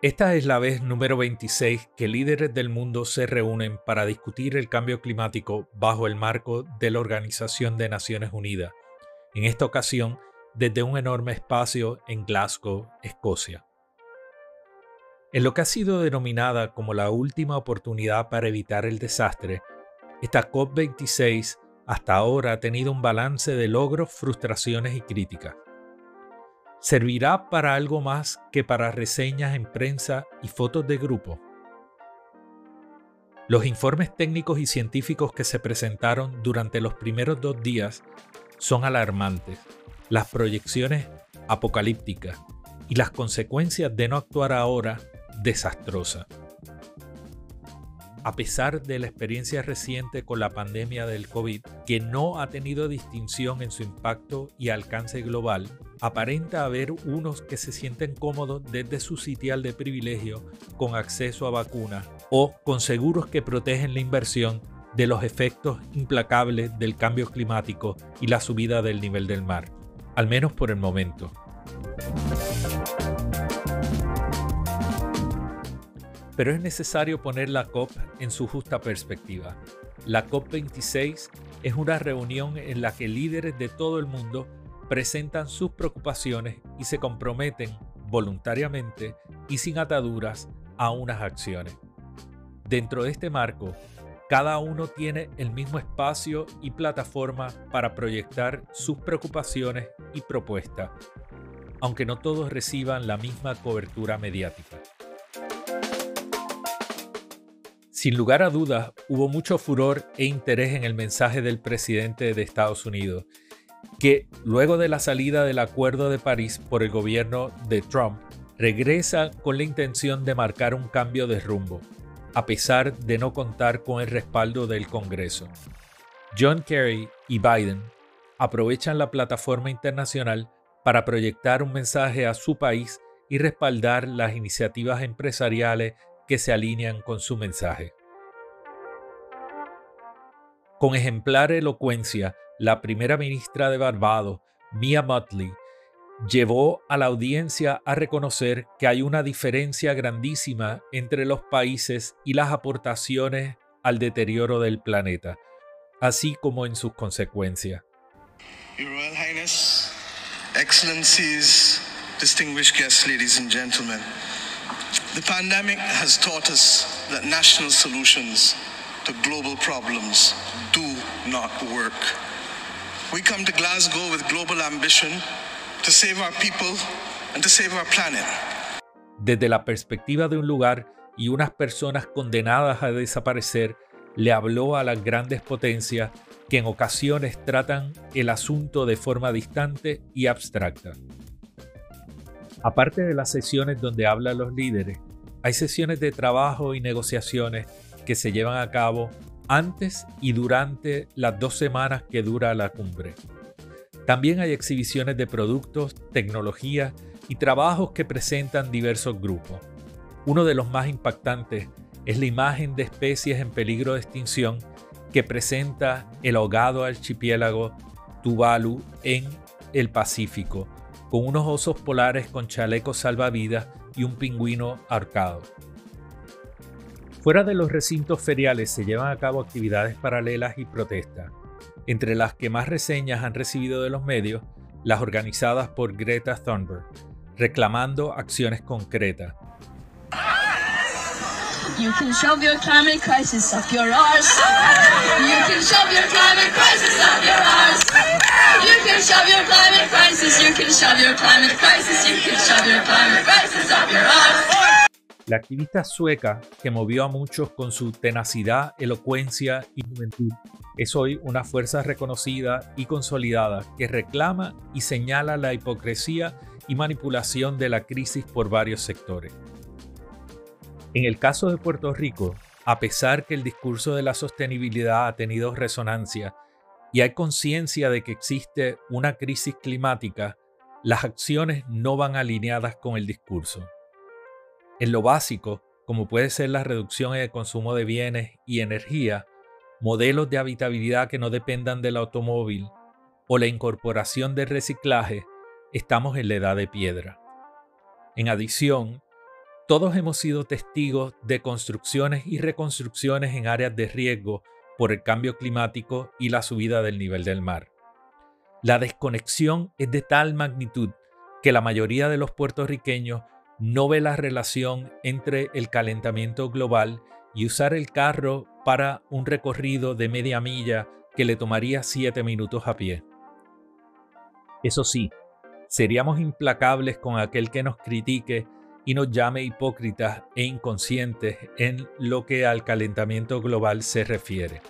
Esta es la vez número 26 que líderes del mundo se reúnen para discutir el cambio climático bajo el marco de la Organización de Naciones Unidas, en esta ocasión desde un enorme espacio en Glasgow, Escocia. En lo que ha sido denominada como la última oportunidad para evitar el desastre, esta COP26 hasta ahora ha tenido un balance de logros, frustraciones y críticas. ¿Servirá para algo más que para reseñas en prensa y fotos de grupo? Los informes técnicos y científicos que se presentaron durante los primeros dos días son alarmantes. Las proyecciones apocalípticas y las consecuencias de no actuar ahora desastrosas. A pesar de la experiencia reciente con la pandemia del COVID, que no ha tenido distinción en su impacto y alcance global, aparenta haber unos que se sienten cómodos desde su sitial de privilegio con acceso a vacunas o con seguros que protegen la inversión de los efectos implacables del cambio climático y la subida del nivel del mar, al menos por el momento. Pero es necesario poner la COP en su justa perspectiva. La COP26 es una reunión en la que líderes de todo el mundo presentan sus preocupaciones y se comprometen voluntariamente y sin ataduras a unas acciones. Dentro de este marco, cada uno tiene el mismo espacio y plataforma para proyectar sus preocupaciones y propuestas, aunque no todos reciban la misma cobertura mediática. Sin lugar a dudas, hubo mucho furor e interés en el mensaje del presidente de Estados Unidos, que luego de la salida del Acuerdo de París por el gobierno de Trump, regresa con la intención de marcar un cambio de rumbo, a pesar de no contar con el respaldo del Congreso. John Kerry y Biden aprovechan la plataforma internacional para proyectar un mensaje a su país y respaldar las iniciativas empresariales que se alinean con su mensaje. Con ejemplar elocuencia, la primera ministra de Barbados, Mia Mottley, llevó a la audiencia a reconocer que hay una diferencia grandísima entre los países y las aportaciones al deterioro del planeta, así como en sus consecuencias. The pandemic has taught us that national solutions to global problems do not work. We come to Glasgow with global ambition to save our people and to save our planet. Desde la perspectiva de un lugar y unas personas condenadas a desaparecer, le habló a las grandes potencias que en ocasiones tratan el asunto de forma distante y abstracta. Aparte de las sesiones donde hablan los líderes, hay sesiones de trabajo y negociaciones que se llevan a cabo antes y durante las dos semanas que dura la cumbre. También hay exhibiciones de productos, tecnología y trabajos que presentan diversos grupos. Uno de los más impactantes es la imagen de especies en peligro de extinción que presenta el ahogado archipiélago Tuvalu en el Pacífico, con unos osos polares con chalecos salvavidas y un pingüino arcado. Fuera de los recintos feriales se llevan a cabo actividades paralelas y protestas, entre las que más reseñas han recibido de los medios, las organizadas por Greta Thunberg, reclamando acciones concretas, You can shove your climate your. You can shove your climate your. You can shove your climate. You can shove your climate. You can shove your climate your. La activista sueca, que movió a muchos con su tenacidad, elocuencia y juventud, es hoy una fuerza reconocida y consolidada que reclama y señala la hipocresía y manipulación de la crisis por varios sectores. En el caso de Puerto Rico, a pesar que el discurso de la sostenibilidad ha tenido resonancia y hay conciencia de que existe una crisis climática, las acciones no van alineadas con el discurso. En lo básico, como puede ser la reducción en el consumo de bienes y energía, modelos de habitabilidad que no dependan del automóvil o la incorporación de reciclaje, estamos en la edad de piedra. En adición, Todos hemos sido testigos de construcciones y reconstrucciones en áreas de riesgo por el cambio climático y la subida del nivel del mar. La desconexión es de tal magnitud que la mayoría de los puertorriqueños no ve la relación entre el calentamiento global y usar el carro para un recorrido de media milla que le tomaría siete minutos a pie. Eso sí, seríamos implacables con aquel que nos critique y nos llame hipócritas e inconscientes en lo que al calentamiento global se refiere.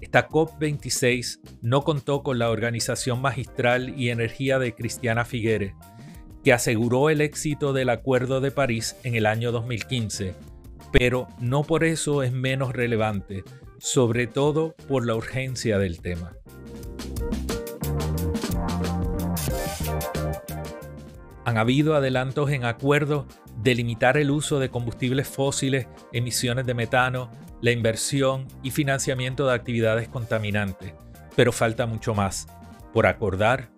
Esta COP26 no contó con la organización magistral y energía de Cristiana Figueres, que aseguró el éxito del Acuerdo de París en el año 2015, pero no por eso es menos relevante, sobre todo por la urgencia del tema. Habido adelantos en acuerdos de limitar el uso de combustibles fósiles, emisiones de metano, la inversión y financiamiento de actividades contaminantes, pero falta mucho más por acordar,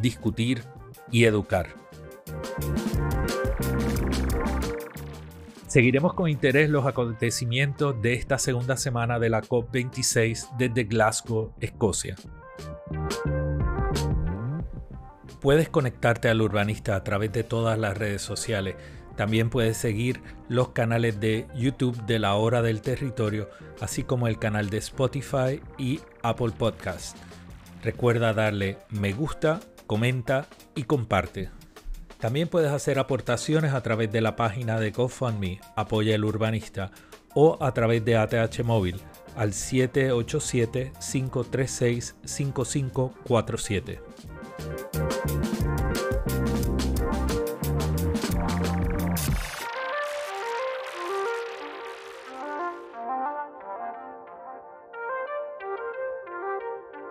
discutir y educar. Seguiremos con interés los acontecimientos de esta segunda semana de la COP26 desde Glasgow, Escocia. Puedes conectarte al urbanista a través de todas las redes sociales también puedes seguir los canales de YouTube de la hora del territorio, así como el canal de Spotify y Apple Podcast. Recuerda darle me gusta, comenta y comparte. También puedes hacer aportaciones a través de la página de GoFundMe Apoya el Urbanista o a través de ATH Móvil al 787-536-5547.